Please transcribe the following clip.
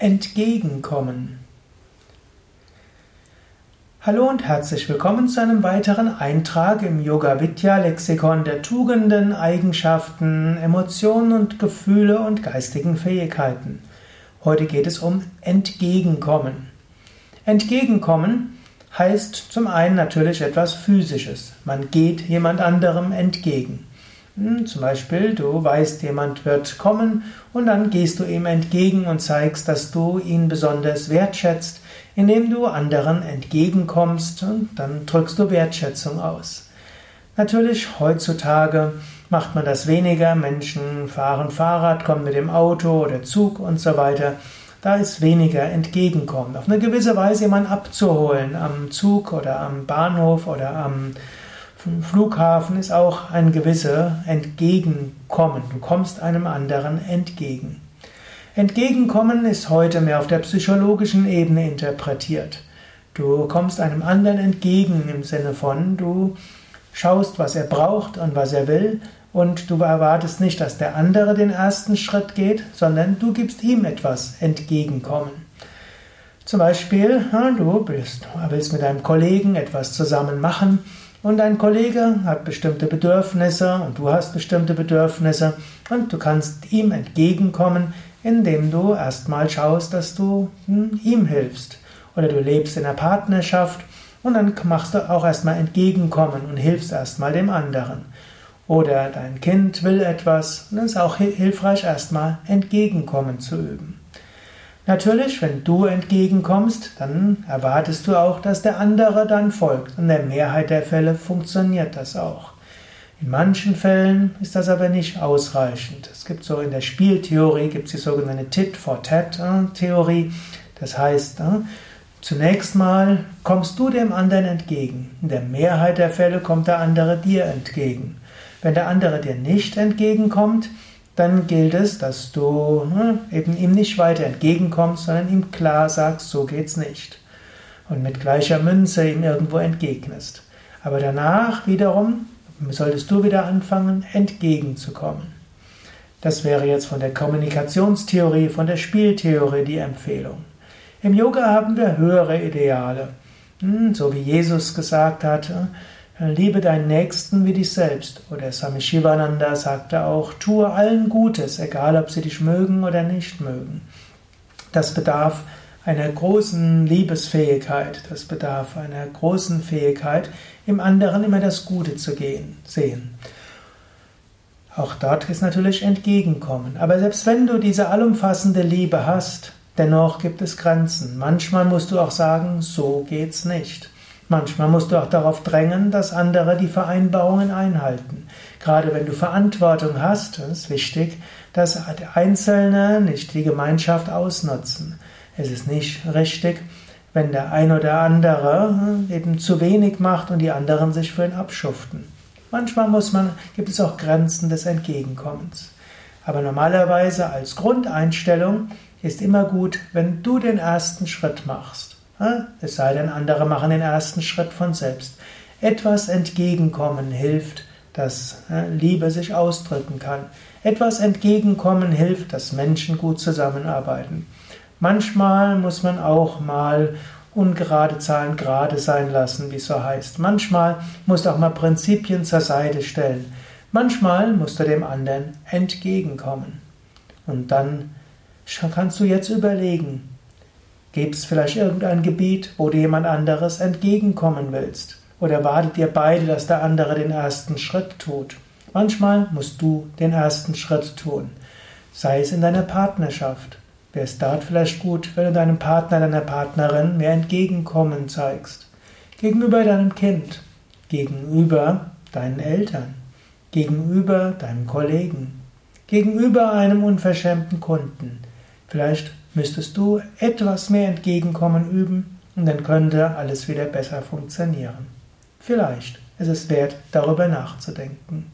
Entgegenkommen. Hallo und herzlich willkommen zu einem weiteren Eintrag im Yoga Vidya Lexikon der Tugenden, Eigenschaften, Emotionen und Gefühle und geistigen Fähigkeiten. Heute geht es um Entgegenkommen. Entgegenkommen heißt zum einen natürlich etwas Physisches. Man geht jemand anderem entgegen. Zum Beispiel, du weißt, jemand wird kommen und dann gehst du ihm entgegen und zeigst, dass du ihn besonders wertschätzt, indem du anderen entgegenkommst und dann drückst du Wertschätzung aus. Natürlich, heutzutage macht man das weniger. Menschen fahren Fahrrad, kommen mit dem Auto oder Zug und so weiter. Da ist weniger Entgegenkommen. Auf eine gewisse Weise jemanden abzuholen am Zug oder am Bahnhof oder am vom Flughafen ist auch ein gewisser Entgegenkommen. Du kommst einem anderen entgegen. Entgegenkommen ist heute mehr auf der psychologischen Ebene interpretiert. Du kommst einem anderen entgegen im Sinne von, du schaust, was er braucht und was er will und du erwartest nicht, dass der andere den ersten Schritt geht, sondern du gibst ihm etwas entgegenkommen. Zum Beispiel, du willst mit deinem Kollegen etwas zusammen machen und dein Kollege hat bestimmte Bedürfnisse und du hast bestimmte Bedürfnisse und du kannst ihm entgegenkommen, indem du erstmal schaust, dass du hm, ihm hilfst. Oder du lebst in einer Partnerschaft und dann machst du auch erstmal entgegenkommen und hilfst erstmal dem anderen. Oder dein Kind will etwas und dann ist auch hilfreich erstmal entgegenkommen zu üben. Natürlich, wenn du entgegenkommst, dann erwartest du auch, dass der andere dann folgt. In der Mehrheit der Fälle funktioniert das auch. In manchen Fällen ist das aber nicht ausreichend. Es gibt so in der Spieltheorie gibt es die sogenannte Tit-for-Tat-Theorie. Das heißt, äh, zunächst mal kommst du dem anderen entgegen. In der Mehrheit der Fälle kommt der andere dir entgegen. Wenn der andere dir nicht entgegenkommt, dann gilt es, dass du ne, eben ihm nicht weiter entgegenkommst, sondern ihm klar sagst, so geht's nicht. Und mit gleicher Münze ihm irgendwo entgegnest. Aber danach wiederum solltest du wieder anfangen, entgegenzukommen. Das wäre jetzt von der Kommunikationstheorie, von der Spieltheorie die Empfehlung. Im Yoga haben wir höhere Ideale. Hm, so wie Jesus gesagt hat, Liebe deinen Nächsten wie dich selbst. Oder Swami Shivananda sagte auch, tue allen Gutes, egal ob sie dich mögen oder nicht mögen. Das bedarf einer großen Liebesfähigkeit, das bedarf einer großen Fähigkeit, im anderen immer das Gute zu gehen, sehen. Auch dort ist natürlich Entgegenkommen. Aber selbst wenn du diese allumfassende Liebe hast, dennoch gibt es Grenzen. Manchmal musst du auch sagen, so geht's nicht. Manchmal musst du auch darauf drängen, dass andere die Vereinbarungen einhalten. Gerade wenn du Verantwortung hast, ist wichtig, dass Einzelne nicht die Gemeinschaft ausnutzen. Es ist nicht richtig, wenn der ein oder andere eben zu wenig macht und die anderen sich für ihn abschuften. Manchmal muss man, gibt es auch Grenzen des Entgegenkommens. Aber normalerweise als Grundeinstellung ist immer gut, wenn du den ersten Schritt machst. Es sei denn, andere machen den ersten Schritt von selbst. Etwas entgegenkommen hilft, dass Liebe sich ausdrücken kann. Etwas entgegenkommen hilft, dass Menschen gut zusammenarbeiten. Manchmal muss man auch mal ungerade Zahlen gerade sein lassen, wie es so heißt. Manchmal musst du auch mal Prinzipien zur Seite stellen. Manchmal musst du dem anderen entgegenkommen. Und dann kannst du jetzt überlegen, Gibt es vielleicht irgendein Gebiet, wo du jemand anderes entgegenkommen willst? Oder wartet ihr beide, dass der andere den ersten Schritt tut? Manchmal musst du den ersten Schritt tun. Sei es in deiner Partnerschaft. Wäre es dort vielleicht gut, wenn du deinem Partner, deiner Partnerin mehr Entgegenkommen zeigst? Gegenüber deinem Kind, gegenüber deinen Eltern, gegenüber deinem Kollegen, gegenüber einem unverschämten Kunden. Vielleicht müsstest du etwas mehr Entgegenkommen üben und dann könnte alles wieder besser funktionieren. Vielleicht ist es wert, darüber nachzudenken.